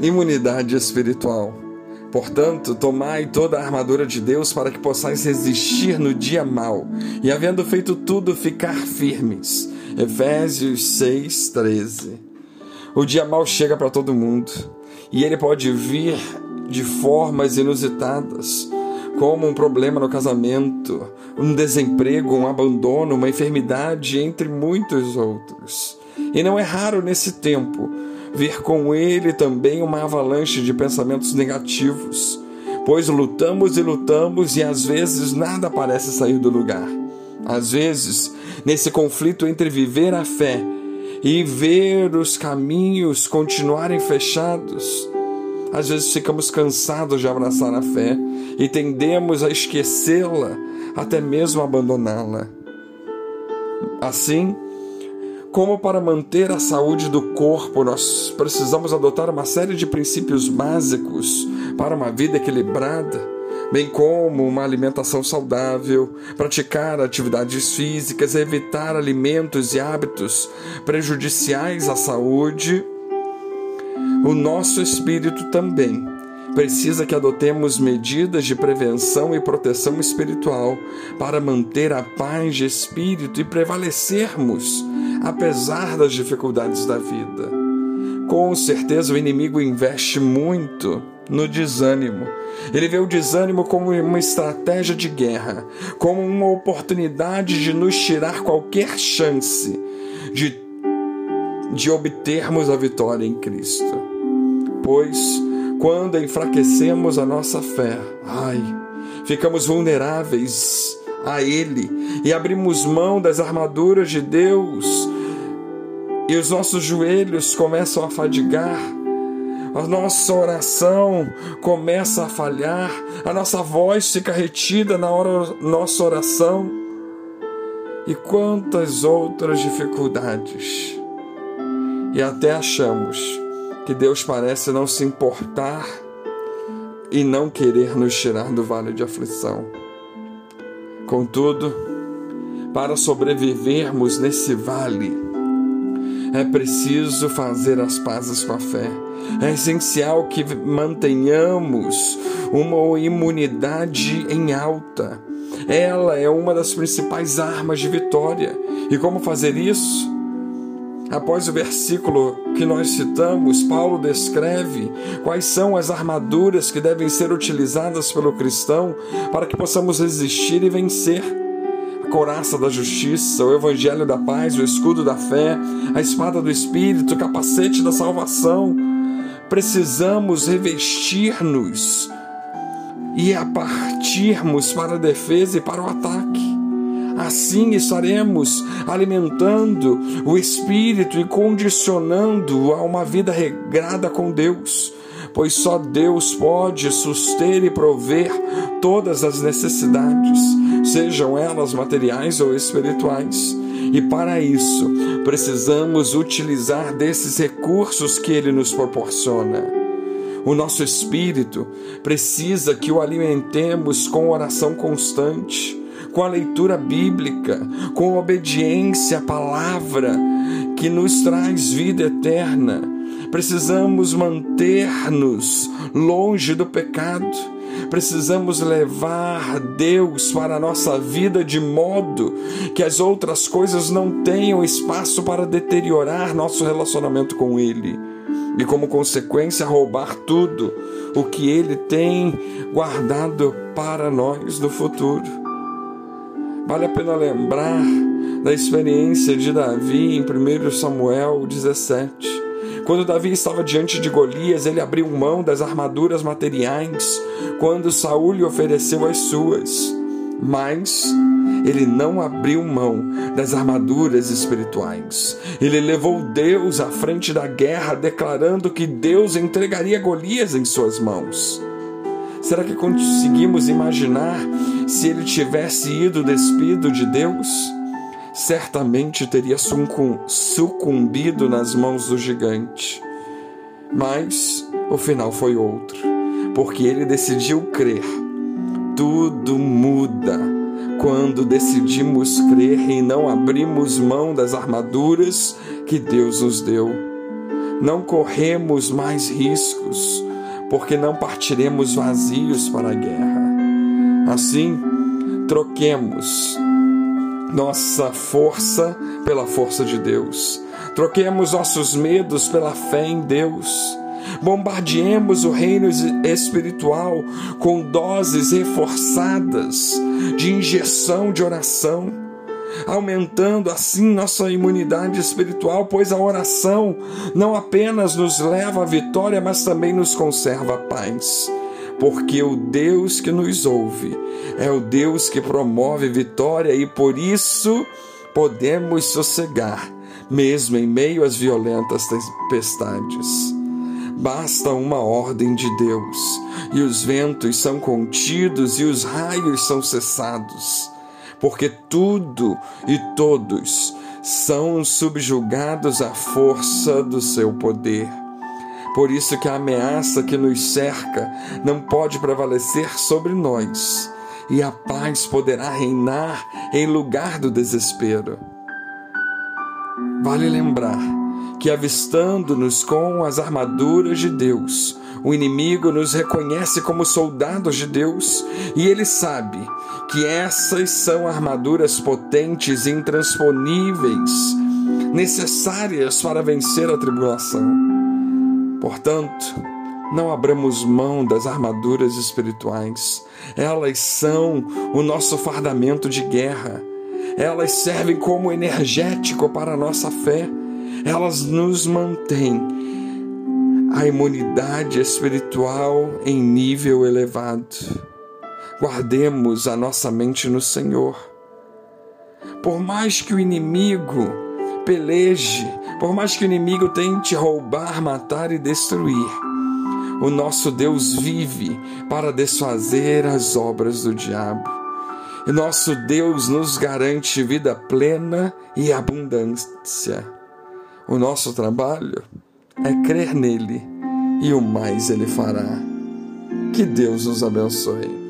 imunidade espiritual. Portanto, tomai toda a armadura de Deus para que possais resistir no dia mau e, havendo feito tudo, ficar firmes. Efésios 6:13. O dia mau chega para todo mundo e ele pode vir de formas inusitadas, como um problema no casamento, um desemprego, um abandono, uma enfermidade, entre muitos outros. E não é raro nesse tempo vir com ele também uma avalanche de pensamentos negativos, pois lutamos e lutamos e às vezes nada parece sair do lugar. Às vezes, nesse conflito entre viver a fé e ver os caminhos continuarem fechados, às vezes ficamos cansados de abraçar a fé e tendemos a esquecê-la, até mesmo abandoná-la. Assim, como para manter a saúde do corpo, nós precisamos adotar uma série de princípios básicos para uma vida equilibrada, bem como uma alimentação saudável, praticar atividades físicas, evitar alimentos e hábitos prejudiciais à saúde. O nosso espírito também precisa que adotemos medidas de prevenção e proteção espiritual para manter a paz de espírito e prevalecermos apesar das dificuldades da vida. Com certeza o inimigo investe muito no desânimo. Ele vê o desânimo como uma estratégia de guerra, como uma oportunidade de nos tirar qualquer chance de, de obtermos a vitória em Cristo. Pois quando enfraquecemos a nossa fé, ai, ficamos vulneráveis a Ele e abrimos mão das armaduras de Deus e os nossos joelhos começam a fadigar, a nossa oração começa a falhar, a nossa voz fica retida na hora nossa oração e quantas outras dificuldades. E até achamos que Deus parece não se importar e não querer nos tirar do vale de aflição. Contudo, para sobrevivermos nesse vale, é preciso fazer as pazes com a fé. É essencial que mantenhamos uma imunidade em alta. Ela é uma das principais armas de vitória. E como fazer isso? Após o versículo que nós citamos, Paulo descreve quais são as armaduras que devem ser utilizadas pelo cristão para que possamos resistir e vencer. Coraça da justiça, o evangelho da paz, o escudo da fé, a espada do espírito, o capacete da salvação. Precisamos revestir-nos e a partirmos para a defesa e para o ataque. Assim estaremos alimentando o espírito e condicionando a uma vida regrada com Deus, pois só Deus pode suster e prover todas as necessidades, sejam elas materiais ou espirituais. E para isso, precisamos utilizar desses recursos que Ele nos proporciona. O nosso espírito precisa que o alimentemos com oração constante com a leitura bíblica, com obediência à palavra que nos traz vida eterna. Precisamos manter-nos longe do pecado. Precisamos levar Deus para a nossa vida de modo que as outras coisas não tenham espaço para deteriorar nosso relacionamento com Ele e, como consequência, roubar tudo o que Ele tem guardado para nós no futuro. Vale a pena lembrar da experiência de Davi em 1 Samuel 17. Quando Davi estava diante de Golias, ele abriu mão das armaduras materiais quando Saul lhe ofereceu as suas. Mas ele não abriu mão das armaduras espirituais. Ele levou Deus à frente da guerra, declarando que Deus entregaria Golias em suas mãos. Será que conseguimos imaginar se ele tivesse ido despido de Deus? Certamente teria sucumbido nas mãos do gigante. Mas o final foi outro, porque ele decidiu crer. Tudo muda quando decidimos crer e não abrimos mão das armaduras que Deus nos deu. não corremos mais riscos, porque não partiremos vazios para a guerra. Assim, troquemos nossa força pela força de Deus. Troquemos nossos medos pela fé em Deus. Bombardeemos o reino espiritual com doses reforçadas de injeção de oração, aumentando assim nossa imunidade espiritual, pois a oração não apenas nos leva à vitória, mas também nos conserva a paz porque o Deus que nos ouve é o Deus que promove vitória e por isso podemos sossegar, mesmo em meio às violentas tempestades. Basta uma ordem de Deus, e os ventos são contidos e os raios são cessados, porque tudo e todos são subjugados à força do seu poder. Por isso que a ameaça que nos cerca não pode prevalecer sobre nós, e a paz poderá reinar em lugar do desespero. Vale lembrar que, avistando-nos com as armaduras de Deus, o inimigo nos reconhece como soldados de Deus e ele sabe que essas são armaduras potentes e intransponíveis, necessárias para vencer a tribulação. Portanto, não abramos mão das armaduras espirituais. Elas são o nosso fardamento de guerra. Elas servem como energético para a nossa fé. Elas nos mantêm a imunidade espiritual em nível elevado. Guardemos a nossa mente no Senhor. Por mais que o inimigo peleje, por mais que o inimigo tente roubar, matar e destruir, o nosso Deus vive para desfazer as obras do diabo. E nosso Deus nos garante vida plena e abundância. O nosso trabalho é crer nele e o mais ele fará. Que Deus nos abençoe.